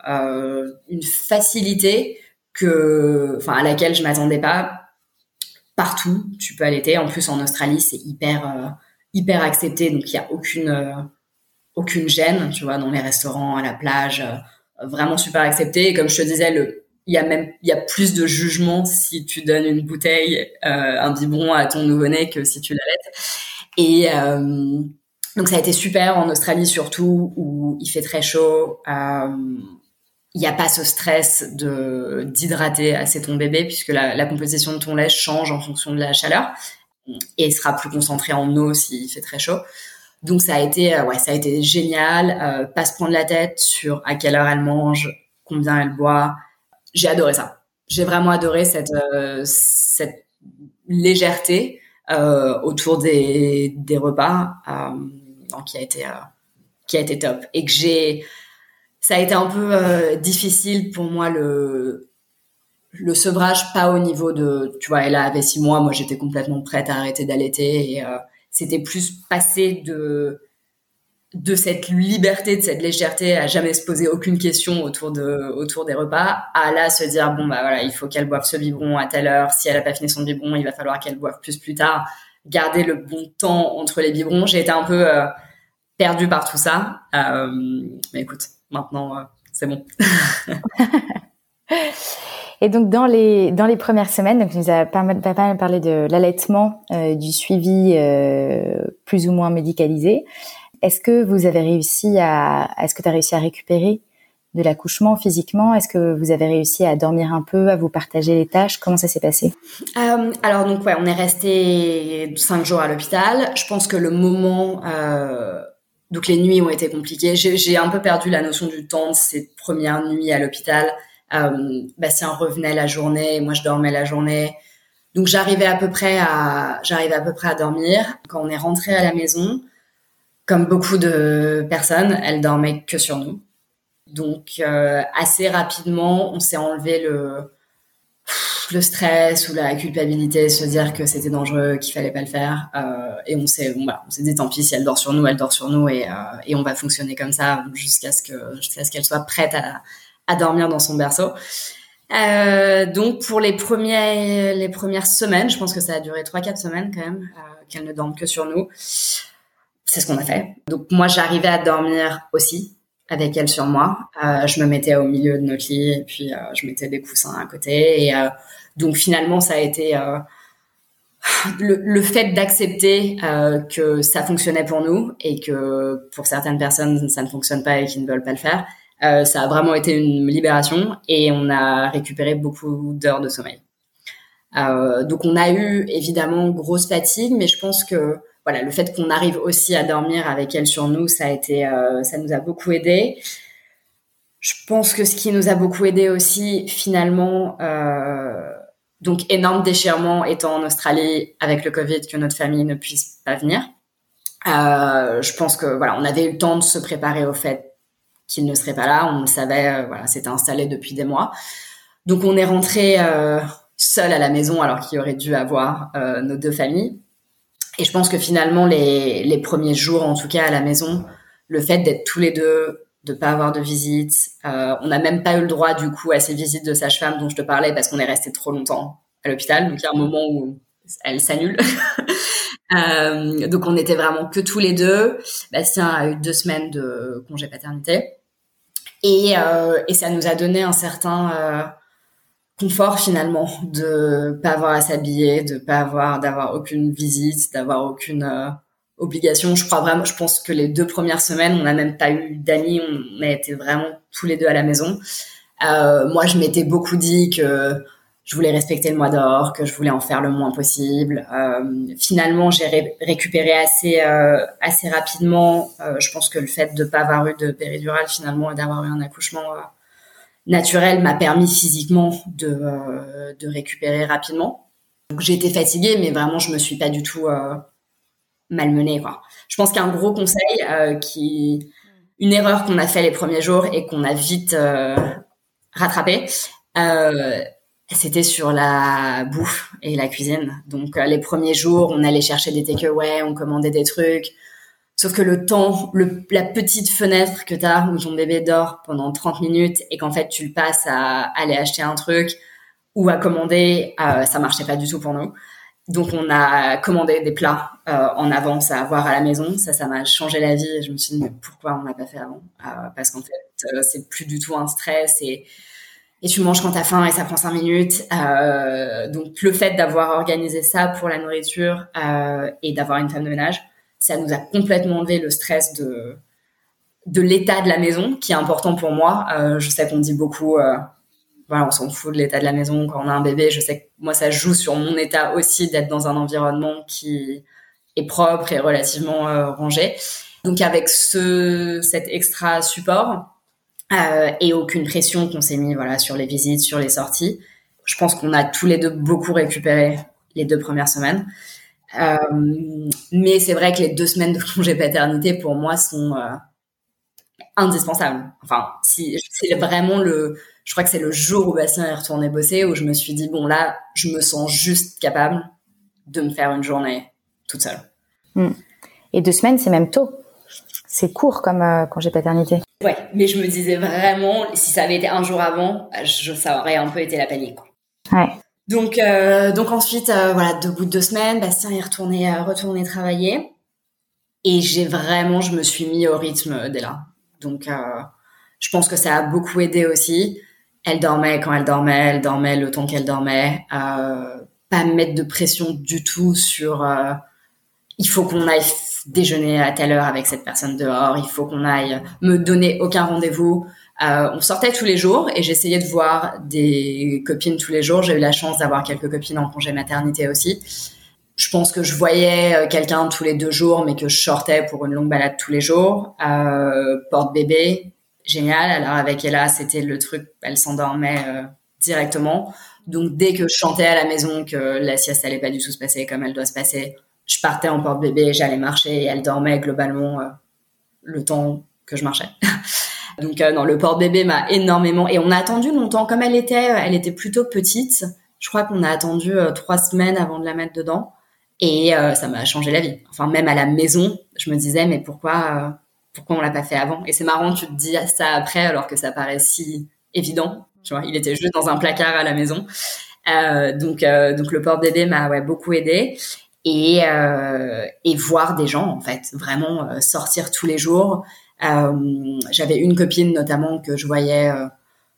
une facilité que, à laquelle je m'attendais pas. Partout, tu peux allaiter. En plus, en Australie, c'est hyper, hyper accepté. Donc, il y a aucune, aucune gêne, tu vois, dans les restaurants, à la plage vraiment super accepté. Et comme je te disais, il y a même, il y a plus de jugement si tu donnes une bouteille, euh, un biberon à ton nouveau-né que si tu l'allaites. Et euh, donc ça a été super en Australie surtout où il fait très chaud. Euh, il n'y a pas ce stress de d'hydrater assez ton bébé puisque la, la, composition de ton lait change en fonction de la chaleur et sera plus concentré en eau s'il fait très chaud. Donc ça a été, euh, ouais, ça a été génial. Euh, pas se prendre la tête sur à quelle heure elle mange, combien elle boit. J'ai adoré ça. J'ai vraiment adoré cette euh, cette légèreté autour des des repas, qui a été qui a été top et que j'ai ça a été un peu difficile pour moi le le sevrage pas au niveau de tu vois elle avait six mois moi j'étais complètement prête à arrêter d'allaiter et c'était plus passer de de cette liberté, de cette légèreté, à jamais se poser aucune question autour de autour des repas, à là se dire bon bah voilà, il faut qu'elle boive ce biberon à telle heure. Si elle a pas fini son biberon, il va falloir qu'elle boive plus plus tard. Garder le bon temps entre les biberons. J'ai été un peu euh, perdue par tout ça, euh, mais écoute, maintenant, c'est bon. Et donc dans les dans les premières semaines, donc nous mal parlé de l'allaitement, du suivi plus ou moins médicalisé. Est-ce que vous avez réussi à est-ce que tu as réussi à récupérer de l'accouchement physiquement? Est-ce que vous avez réussi à dormir un peu, à vous partager les tâches? Comment ça s'est passé? Euh, Alors donc ouais, on est resté cinq jours à l'hôpital. Je pense que le moment, euh, donc les nuits ont été compliquées. J'ai un peu perdu la notion du temps de ces premières nuits à l'hôpital. Euh, Bastien revenait la journée, moi je dormais la journée. Donc j'arrivais à peu près à j'arrivais à peu près à dormir. Quand on est rentré à la maison, comme beaucoup de personnes, elle dormait que sur nous. Donc euh, assez rapidement, on s'est enlevé le le stress ou la culpabilité, se dire que c'était dangereux, qu'il fallait pas le faire, euh, et on s'est bon, bah, on s'est dit tant pis si elle dort sur nous, elle dort sur nous et, et on va fonctionner comme ça jusqu'à ce que jusqu'à ce qu'elle soit prête à, à dormir dans son berceau. Euh, donc pour les premiers les premières semaines, je pense que ça a duré trois quatre semaines quand même euh, qu'elle ne dorme que sur nous. C'est ce qu'on a fait. Donc moi j'arrivais à dormir aussi avec elle sur moi. Euh, je me mettais au milieu de notre lit et puis je mettais des coussins à côté. Et donc finalement, ça a été le, le, fait d'accepter que ça fonctionnait pour nous et que pour certaines personnes, ça ne fonctionne pas et qui ne veulent pas le faire. Ça a vraiment été une libération et on a récupéré beaucoup d'heures de sommeil. donc on a eu évidemment grosse fatigue, mais je pense que voilà, le fait qu'on arrive aussi à dormir avec elle sur nous, ça a été, euh, ça nous a beaucoup aidé. Je pense que ce qui nous a beaucoup aidé aussi, finalement, euh, donc énorme déchirement étant en Australie avec le Covid, que notre famille ne puisse pas venir. Euh, je pense que voilà, on avait eu le temps de se préparer au fait qu'il ne serait pas là. On le savait, euh, voilà, c'était installé depuis des mois. Donc on est rentré euh, seul à la maison alors qu'il aurait dû avoir euh, nos deux familles. Et je pense que finalement, les, les premiers jours, en tout cas à la maison, le fait d'être tous les deux, de pas avoir de visite, on n'a même pas eu le droit du coup à ces visites de sage-femme dont je te parlais parce qu'on est resté trop longtemps à l'hôpital. Donc il y a un moment où elle s'annule. euh, donc on était vraiment que tous les deux. Bastien a eu deux semaines de congé paternité. Et, euh, ça nous a donné un certain euh, confort finalement de pas avoir à s'habiller, de pas avoir d'avoir aucune visite, d'avoir aucune obligation. Je crois vraiment, je pense que les deux premières semaines, on n'a même pas eu d'amis, on a été vraiment tous les deux à la maison. Moi, je m'étais beaucoup dit que je voulais respecter le mois d'or, que je voulais en faire le moins possible. Euh, finalement, j'ai récupéré assez euh, assez rapidement. Euh, je pense que le fait de pas avoir eu de péridurale finalement et d'avoir eu un accouchement naturel m'a permis physiquement de, euh, de récupérer rapidement. Donc été fatiguée, mais vraiment je me suis pas du tout euh, malmenée. Quoi. Je pense qu'un gros conseil, euh, qui, une erreur qu'on a fait les premiers jours et qu'on a vite euh, rattrapé, euh, c'était sur la bouffe et la cuisine. Donc les premiers jours, on allait chercher des takeaways, on commandait des trucs. Sauf que le temps, le, la petite fenêtre que tu as où ton bébé dort pendant 30 minutes et qu'en fait tu le passes à aller acheter un truc ou à commander, euh, ça marchait pas du tout pour nous. Donc on a commandé des plats euh, en avance à avoir à la maison. Ça, ça m'a changé la vie. Je me suis dit mais pourquoi on l'a pas fait avant? Euh, Parce qu'en fait, euh, c'est plus du tout un stress et et tu manges quand t'as faim et ça prend cinq minutes. Euh, donc le fait d'avoir organisé ça pour la nourriture euh, et d'avoir une femme de ménage, ça nous a complètement enlevé le stress de de l'état de la maison, qui est important pour moi. Euh, je sais qu'on dit beaucoup, voilà, on s'en fout de l'état de la maison quand on a un bébé. Je sais que moi, ça joue sur mon état aussi d'être dans un environnement qui est propre et relativement rangé. Donc avec ce cet extra support euh, et aucune pression qu'on s'est mis voilà sur les visites, sur les sorties, je pense qu'on a tous les deux beaucoup récupéré les deux premières semaines. Euh, mais c'est vrai que les deux semaines de congé paternité pour moi sont euh, indispensables. Enfin, c'est vraiment le, je crois que c'est le jour où Bastien est retourné bosser où je me suis dit bon là, je me sens juste capable de me faire une journée toute seule. Hmm. Et deux semaines, c'est même tôt. C'est court comme congé paternité. Ouais, mais je me disais vraiment, si ça avait été un jour avant, je, ça aurait un peu été la panique. Ouais. Donc, euh, donc ensuite, euh, voilà, de bout de deux semaines, Bastien est retourné, euh, retourné travailler. Et j'ai vraiment, je me suis mis au rythme dès là. Donc, euh, Je pense que ça a beaucoup aidé aussi. Elle dormait quand elle dormait, elle dormait le temps qu'elle dormait. Euh, pas mettre de pression du tout sur il faut qu'on aille déjeuner à telle heure avec cette personne dehors, il faut qu'on aille me donner aucun rendez-vous. Euh, on sortait tous les jours et j'essayais de voir des copines tous les jours. J'ai eu la chance d'avoir quelques copines en congé maternité aussi. Je pense que je voyais euh, quelqu'un tous les deux jours, mais que je sortais pour une longue balade tous les jours. Euh, porte bébé, génial. Alors avec Ella, c'était le truc, elle s'endormait directement. Donc dès que je chantais à la maison que la sieste allait pas du tout se passer comme elle doit se passer, je partais en porte bébé, j'allais marcher et elle dormait globalement euh, le temps que je marchais. Donc euh, non, le porte bébé m'a énormément et on a attendu longtemps comme elle était, euh, elle était plutôt petite. Je crois qu'on a attendu trois semaines avant de la mettre dedans et ça m'a changé la vie. Enfin même à la maison, je me disais mais pourquoi pourquoi on l'a pas fait avant? Et c'est marrant, tu te dis ça après alors que ça paraît si évident. Tu vois, il était juste dans un placard à la maison. Donc, donc le porte bébé m'a ouais, beaucoup aidé et, euh, et voir des gens en fait, vraiment euh, sortir tous les jours. Euh, J'avais une copine notamment que je voyais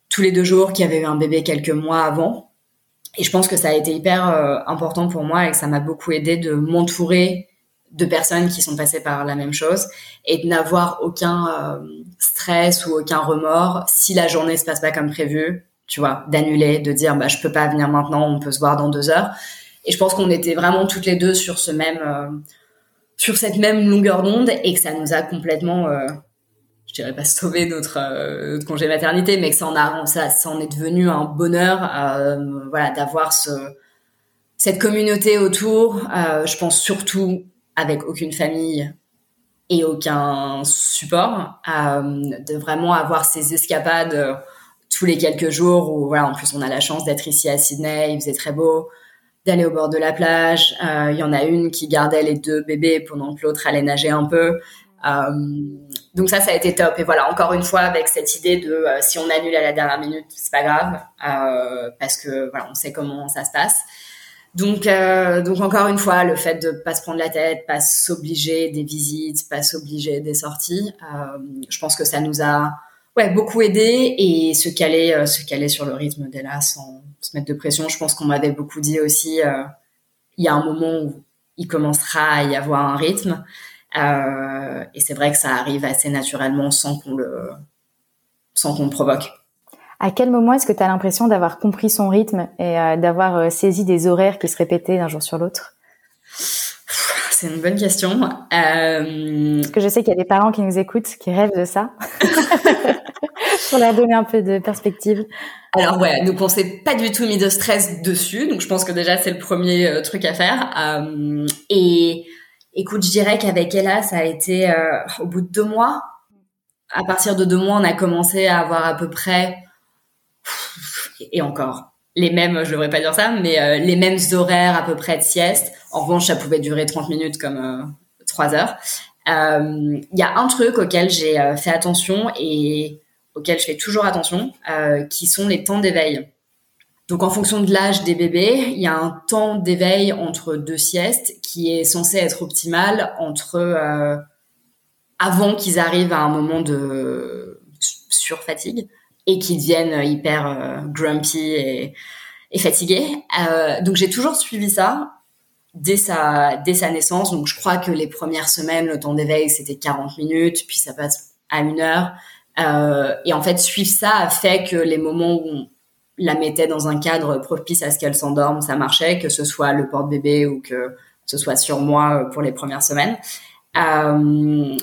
tous les deux jours qui avait eu un bébé quelques mois avant. Et je pense que ça a été hyper important pour moi et que ça m'a beaucoup aidé de m'entourer de personnes qui sont passées par la même chose et de n'avoir aucun stress ou aucun remords si la journée se passe pas comme prévu, tu vois, d'annuler, de dire bah je peux pas venir maintenant, on peut se voir dans deux heures. Et je pense qu'on était vraiment toutes les deux sur ce même, euh, sur cette même longueur d'onde et que ça nous a complètement, euh, je dirais pas sauvé notre, euh, notre, congé maternité, mais que ça en a, ça, en est devenu un bonheur, voilà, d'avoir ce, cette communauté autour. je pense surtout avec aucune famille et aucun support, de vraiment avoir ces escapades tous les quelques jours où voilà en plus on a la chance d'être ici à Sydney il faisait très beau d'aller au bord de la plage. Euh, il y en a une qui gardait les deux bébés pendant que l'autre allait nager un peu. Euh, donc ça, ça a été top. Et voilà, encore une fois, avec cette idée de euh, si on annule à la dernière minute, c'est pas grave, parce que voilà, on sait comment ça se passe. Donc, donc encore une fois, le fait de pas se prendre la tête, pas s'obliger des visites, pas s'obliger des sorties, je pense que ça nous a ouais, beaucoup aidé et se caler, se caler sur le rythme d'Ella sans se mettre de pression. Je pense qu'on m'avait beaucoup dit aussi, euh, il y a un moment où il commencera à y avoir un rythme. Euh, et c'est vrai que ça arrive assez naturellement sans qu'on le, sans qu'on le provoque. À quel moment est-ce que tu as l'impression d'avoir compris son rythme et euh, d'avoir saisi des horaires qui se répétaient d'un jour sur l'autre? C'est une bonne question. Parce que je sais qu'il y a des parents qui nous écoutent, qui rêvent de ça. Pour leur donner un peu de perspective. Alors ouais, donc on s'est pas du tout mis de stress dessus, donc je pense que déjà c'est le premier euh, truc à faire. Euh, et écoute, je dirais qu'avec Ella, ça a été euh, au bout de deux mois. À partir de deux mois, on a commencé à avoir à peu près et encore les mêmes, je devrais pas dire ça, mais les mêmes horaires à peu près de sieste. En revanche, ça pouvait durer 30 minutes comme trois heures. Il y a un truc auquel j'ai fait attention et auxquels je fais toujours attention, euh, qui sont les temps d'éveil. Donc en fonction de l'âge des bébés, il y a un temps d'éveil entre deux siestes qui est censé être optimal entre euh, avant qu'ils arrivent à un moment de surfatigue et qu'ils deviennent hyper euh, grumpy et, fatigués. donc j'ai toujours suivi ça dès sa dès sa naissance. Donc je crois que les premières semaines, le temps d'éveil c'était 40 minutes, puis ça passe à une heure. Euh, et en fait, suivre ça a fait que les moments où on la mettait dans un cadre propice à ce qu'elle s'endorme, ça marchait, que ce soit le porte-bébé ou que ce soit sur moi euh, pour les premières semaines. Euh,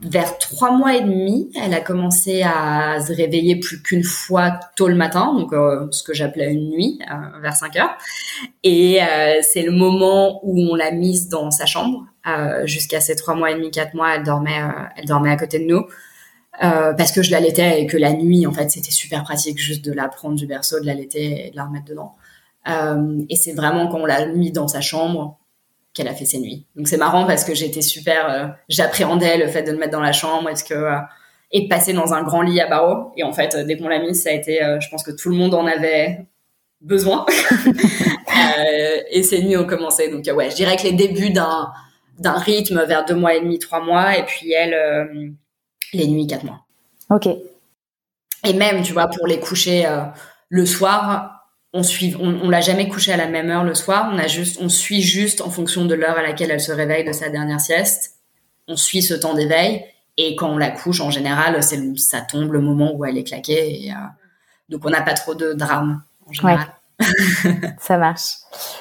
vers trois mois et demi, elle a commencé à se réveiller plus qu'une fois tôt le matin, donc euh, ce que j'appelais une nuit, euh, vers 5 heures. Et euh, c'est le moment où on l'a mise dans sa chambre. Jusqu'à ses trois mois et demi, quatre mois, elle dormait, elle dormait à côté de nous. Parce que je l'allaitais et que la nuit, en fait, c'était super pratique juste de la prendre du berceau, de l'allaiter et de la remettre dedans. Et c'est vraiment quand on l'a mis dans sa chambre qu'elle a fait ses nuits. Donc c'est marrant parce que j'étais super, euh, j'appréhendais le fait de le mettre dans la chambre, est-ce que euh, et de passer dans un grand lit à barreaux. Et en fait, dès qu'on l'a mis, ça a été, je pense que tout le monde en avait besoin. et ces nuits ont commencé. Donc ouais, je dirais que les débuts d'un d'un rythme vers deux mois et demi, trois mois, et puis elle les nuits, quatre mois. Ok. Et même, tu vois, pour les coucher le soir, on suit, on, l'a jamais couché à la même heure le soir. On a juste, on suit juste en fonction de l'heure à laquelle elle se réveille de sa dernière sieste. On suit ce temps d'éveil et quand on la couche, en général, c'est ça tombe le moment où elle est claquée. Et, donc on n'a pas trop de drame en général. ça marche.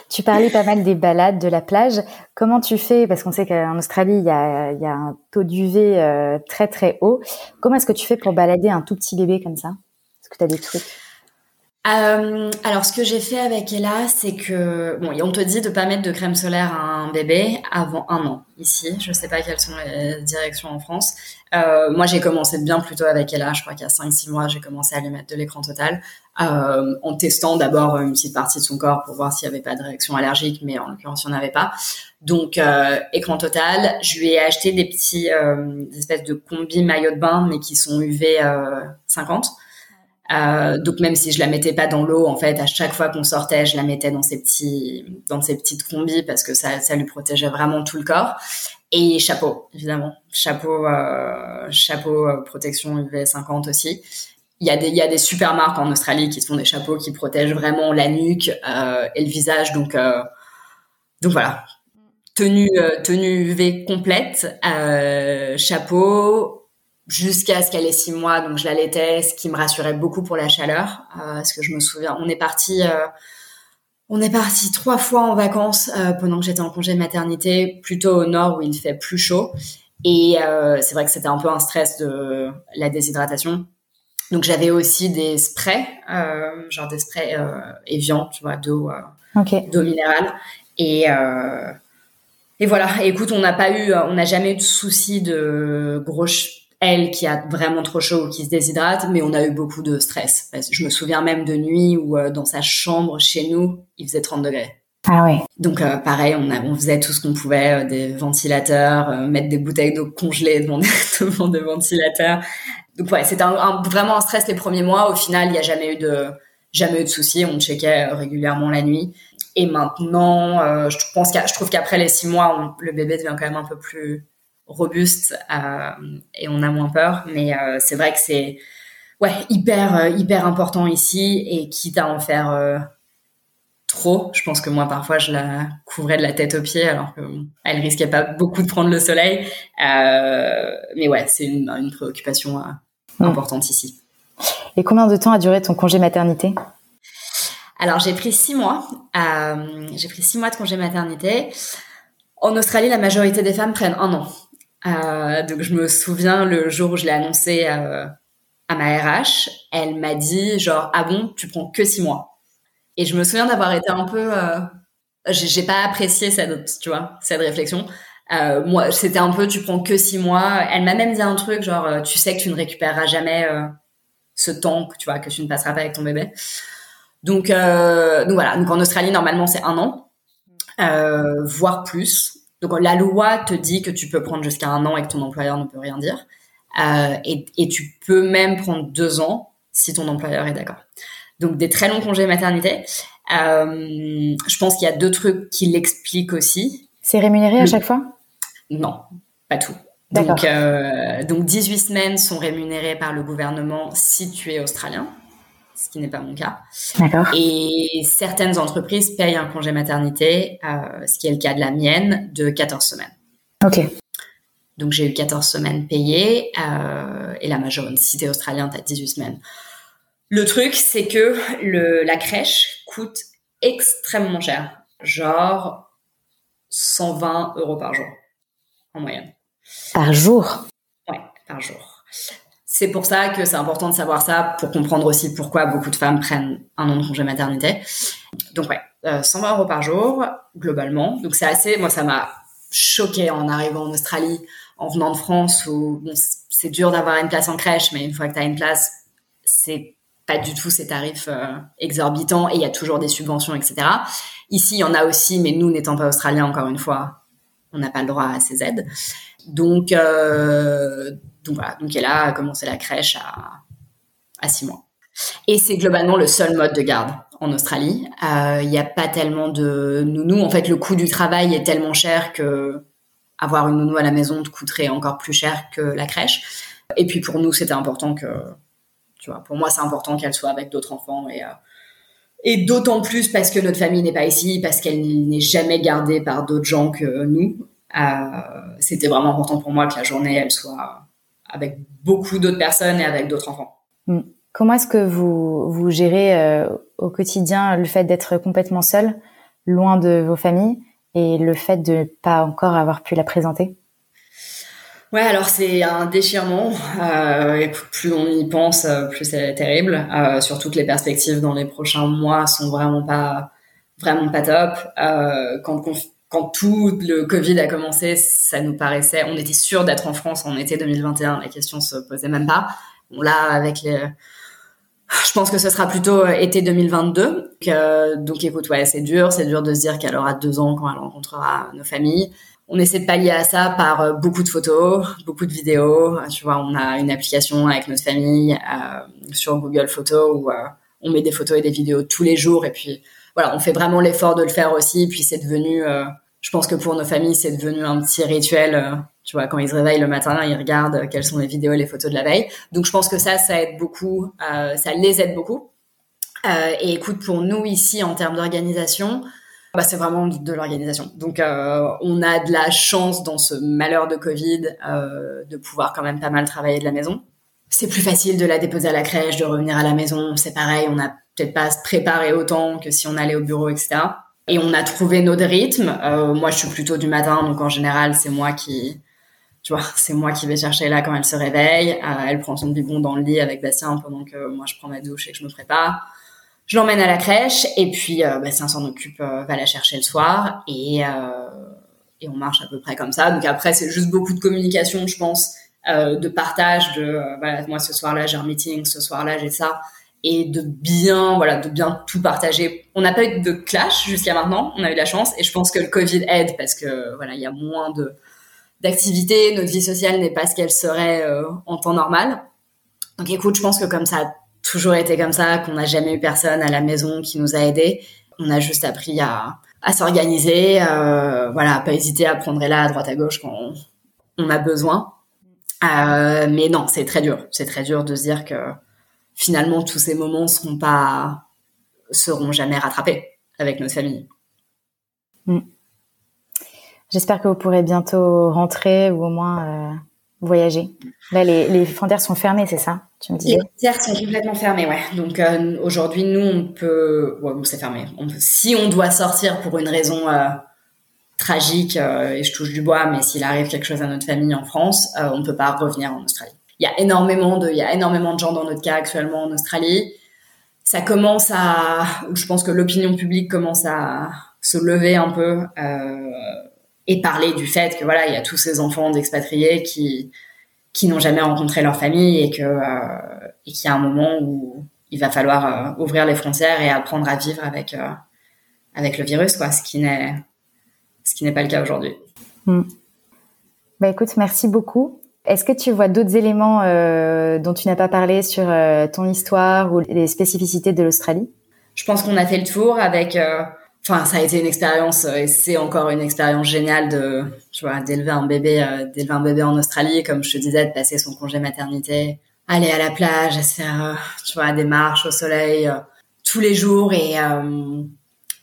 Tu parlais pas mal des balades, de la plage. Comment tu fais? Parce qu'on sait qu'en Australie, il y a, y a, un taux d'UV euh, très très haut. Comment est-ce que tu fais pour balader un tout petit bébé comme ça? Est-ce que tu as des trucs? Euh, alors, ce que j'ai fait avec Ella, c'est que bon, on te dit de pas mettre de crème solaire à un bébé avant un an ici. Je sais pas quelles sont les directions en France. Euh, moi, j'ai commencé bien plus tôt avec Ella. Je crois qu'il y a 5-6 mois, j'ai commencé à lui mettre de l'écran total euh, en testant d'abord une petite partie de son corps pour voir s'il y avait pas de réaction allergique, mais en l'occurrence, il n'y en avait pas. Donc, euh, écran total. Je lui ai acheté des petits euh, des espèces de combi maillot de bain, mais qui sont UV 50. Euh, donc même si je la mettais pas dans l'eau, en fait, à chaque fois qu'on sortait, je la mettais dans ces petits, dans petites combis parce que ça, ça lui protégeait vraiment tout le corps. Et chapeau, évidemment, chapeau, euh, chapeau euh, protection UV 50 aussi. Il y a des, il y a des super marques en Australie qui font des chapeaux qui protègent vraiment la nuque et le visage. Donc, donc voilà, tenue, tenue UV complète, chapeau, jusqu'à ce qu'elle ait six mois, donc je l'allaitais, ce qui me rassurait beaucoup pour la chaleur, euh, parce que je me souviens, on est parti, euh, on est parti trois fois en vacances euh, pendant que j'étais en congé maternité, plutôt au nord où il fait plus chaud, et c'est vrai que c'était un peu un stress de la déshydratation. Donc j'avais aussi des sprays, genre des sprays Evian, tu vois, d'eau, okay. d'eau minérale, et et voilà. Et écoute, on n'a pas eu, on n'a jamais eu de soucis de gros elle qui a vraiment trop chaud ou qui se déshydrate, mais on a eu beaucoup de stress. Je me souviens même de nuit où euh, dans sa chambre chez nous, il faisait 30 degrés. Ah ouais. Donc euh, pareil, on, a, on faisait tout ce qu'on pouvait, euh, des ventilateurs, mettre des bouteilles d'eau congelées devant des, devant des ventilateurs. Donc ouais, c'était un, vraiment un stress les premiers mois. Au final, il n'y a jamais eu de jamais eu de soucis. On checkait régulièrement la nuit. Et maintenant, je pense je trouve qu'après les six mois, le bébé devient quand même un peu plus robuste euh, et on a moins peur. Mais euh, c'est vrai que c'est ouais hyper euh, hyper important ici et quitte à en faire trop. Je pense que moi, parfois, je la couvrais de la tête aux pieds alors qu'elle risquait pas beaucoup de prendre le soleil. Euh, mais ouais, c'est une, une, préoccupation mmh. importante ici. Et combien de temps a duré ton congé maternité? Alors, j'ai pris six mois. Euh, j'ai pris six mois de congé maternité. En Australie, la majorité des femmes prennent un an. Euh, donc je me souviens le jour où je l'ai annoncé euh, à ma RH, elle m'a dit genre ah bon tu prends que six mois. Et je me souviens d'avoir été un peu, euh, j'ai pas apprécié cette tu vois cette réflexion. Euh, moi c'était un peu tu prends que six mois. Elle m'a même dit un truc genre tu sais que tu ne récupéreras jamais ce temps que tu vois que tu ne passeras pas avec ton bébé. Donc donc voilà donc en Australie normalement c'est un an voire plus. Donc la loi te dit que tu peux prendre jusqu'à un an et que ton employeur ne peut rien dire. Euh, et, et, tu peux même prendre deux ans si ton employeur est d'accord. Donc des très longs congés maternité. Euh, je pense qu'il y a deux trucs qui l'expliquent aussi. C'est rémunéré à chaque fois? Non, pas tout. Donc, euh, donc 18 semaines sont rémunérées par le gouvernement si tu es australien ce qui n'est pas mon cas. D'accord. Et certaines entreprises payent un congé maternité, euh, ce qui est le cas de la mienne, de 14 semaines. Ok. Donc j'ai eu 14 semaines payées euh, et la majorité australienne, tu as 18 semaines. Le truc, c'est que le, la crèche coûte extrêmement cher, genre 120 euros par jour en moyenne. Par jour? Ouais, par jour. C'est pour ça que c'est important de savoir ça pour comprendre aussi pourquoi beaucoup de femmes prennent un an de congé maternité. Donc ouais, 120 euh, euros par jour globalement. Donc c'est assez. Moi ça m'a choqué en arrivant en Australie, en venant de France où c'est dur d'avoir une place en crèche, mais une fois que tu as une place, c'est pas du tout ces tarifs euh, exorbitants et il y a toujours des subventions, etc. Ici, il y en a aussi, mais nous n'étant pas australiens, encore une fois, on n'a pas le droit à ces aides. Donc, euh, donc voilà, donc elle a commencé la crèche à, à six mois. Et c'est globalement le seul mode de garde en Australie. Euh, il n'y a pas tellement de nounous. En fait, le coût du travail est tellement cher que avoir une nounou à la maison te coûterait encore plus cher que la crèche. Et puis pour nous, c'était important que, tu vois, pour moi, c'est important qu'elle soit avec d'autres enfants et et d'autant plus parce que notre famille n'est pas ici, parce qu'elle n'est jamais gardée par d'autres gens que nous. c'était vraiment important pour moi que la journée, elle soit avec beaucoup d'autres personnes et avec d'autres enfants. Mm. Comment est-ce que vous, vous gérez euh, au quotidien le fait d'être complètement seul, loin de vos familles, et le fait de ne pas encore avoir pu la présenter? Ouais, alors c'est un déchirement. Euh, plus on y pense, euh, plus c'est terrible. Euh, surtout que les perspectives dans les prochains mois sont vraiment pas, vraiment pas top. Quand, quand tout le Covid a commencé, ça nous paraissait, on était sûr d'être en France en été 2021. La question se posait même pas. Bon, là, avec les, je pense que ce sera plutôt euh, été 2022. Donc, euh, donc écoute, ouais, c'est dur, c'est dur de se dire qu'elle aura deux ans quand elle rencontrera nos familles. On essaie de pallier à ça par euh, beaucoup de photos, beaucoup de vidéos. Tu vois, on a une application avec notre famille sur Google Photos où on met des photos et des vidéos tous les jours. Et puis voilà, on fait vraiment l'effort de le faire aussi. Puis c'est devenu, je pense que pour nos familles, c'est devenu un petit rituel tu vois, quand ils se réveillent le matin, ils regardent quelles sont les vidéos les photos de la veille. Donc, je pense que ça, ça aide beaucoup, euh, ça les aide beaucoup. Euh, et écoute, pour nous ici, en termes d'organisation, bah, c'est vraiment de l'organisation. Donc, euh, on a de la chance dans ce malheur de Covid euh, de pouvoir quand même pas mal travailler de la maison. C'est plus facile de la déposer à la crèche, de revenir à la maison. C'est pareil, on n'a peut-être pas à se préparer autant que si on allait au bureau, etc. Et on a trouvé notre rythme. Euh, moi, je suis plutôt du matin, donc en général, c'est moi qui tu vois, c'est moi qui vais chercher là quand elle se réveille. Euh, elle prend son biberon dans le lit avec Bastien pendant que moi je prends ma douche et que je me prépare. Je l'emmène à la crèche et puis euh, Bastien s'en occupe, euh, va la chercher le soir et et on marche à peu près comme ça. Donc après c'est juste beaucoup de communication, je pense, de partage de voilà moi ce soir-là j'ai un meeting, ce soir-là j'ai ça et de bien voilà de bien tout partager. On n'a pas eu de clash jusqu'à maintenant, on a eu la chance et je pense que le Covid aide parce que voilà il y a moins de d'activité, notre vie sociale n'est pas ce qu'elle serait euh, en temps normal. Donc écoute, je pense que comme ça a toujours été comme ça, qu'on n'a jamais eu personne à la maison qui nous a aidés, on a juste appris à, à s'organiser, euh, voilà, pas hésiter à prendre là à droite à gauche quand on, a besoin. Euh, mais non, c'est très dur. C'est très dur de se dire que finalement tous ces moments seront pas seront jamais rattrapés avec notre famille. Mm. J'espère que vous pourrez bientôt rentrer ou au moins euh, voyager. Là, les, les, frontières sont fermées, c'est ça Tu me disais? Les frontières sont complètement fermées, ouais. Donc euh, aujourd'hui, nous, on peut, ouais, c'est fermé. On peut... Si on doit sortir pour une raison euh, tragique, et je touche du bois, mais s'il arrive quelque chose à notre famille en France, on ne peut pas revenir en Australie. Il y a énormément de, il y a énormément de gens dans notre cas actuellement en Australie. Ça commence à, je pense que l'opinion publique commence à se lever un peu. Euh, et parler du fait que voilà, il y a tous ces enfants d'expatriés qui qui n'ont jamais rencontré leur famille et que euh, et qu'il y a un moment où il va falloir euh, ouvrir les frontières et apprendre à vivre avec avec le virus quoi, ce qui n'est ce qui n'est pas le cas aujourd'hui. Bah écoute, merci beaucoup. Est-ce que tu vois d'autres éléments euh, dont tu n'as pas parlé sur ton histoire ou les spécificités de l'Australie? Je pense qu'on a fait le tour avec enfin ça a été une expérience euh, et c'est encore une expérience géniale de tu vois d'élever un bébé euh, d'élever un bébé en Australie. Comme je te disais de passer son congé maternité aller à la plage à se faire euh, tu vois des marches au soleil tous les jours et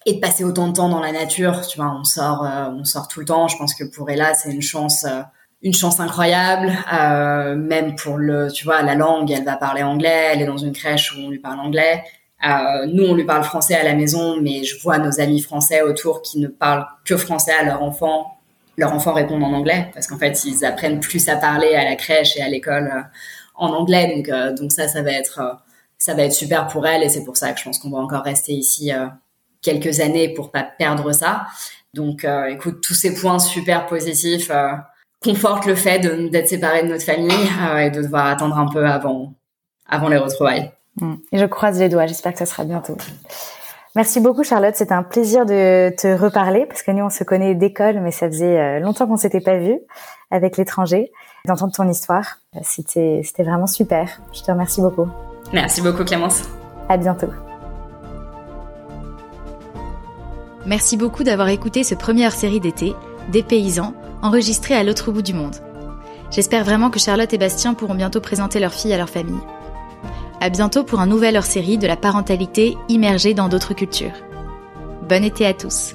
et de passer autant de temps dans la nature. Tu vois on sort on sort tout le temps. Je pense que pour Ella c'est une chance une chance incroyable même pour le tu vois la langue elle va parler anglais elle est dans une crèche où on lui parle anglais euh, nous, on lui parle français à la maison, mais je vois nos amis français autour qui ne parlent que français à leurs enfants. Leurs enfants répondent en anglais parce qu'en fait, ils apprennent plus à parler à la crèche et à l'école euh, en anglais. Donc, euh, donc ça, ça va être, ça va être super pour elle et c'est pour ça que je pense qu'on va encore rester ici quelques années pour pas perdre ça. Donc, écoute, tous ces points super positifs confortent le fait d'être séparés de notre famille et de devoir attendre un peu avant, avant les retrouvailles. Mm. Et je croise les doigts. J'espère que ça sera bientôt. Merci beaucoup Charlotte, c'était un plaisir de te reparler parce que nous on se connaît d'école mais ça faisait euh, longtemps qu'on s'était pas vu avec l'étranger. D'entendre ton histoire, c'était c'était vraiment super. Je te remercie beaucoup. Merci beaucoup Clémence. À bientôt. Merci beaucoup d'avoir écouté ce première série d'été, Des paysans, enregistrée à l'autre bout du monde. J'espère vraiment que Charlotte et Bastien pourront bientôt présenter leur fille à leur famille. À bientôt pour un nouvel hors-série de la parentalité immergée dans d'autres cultures. Bon été à tous!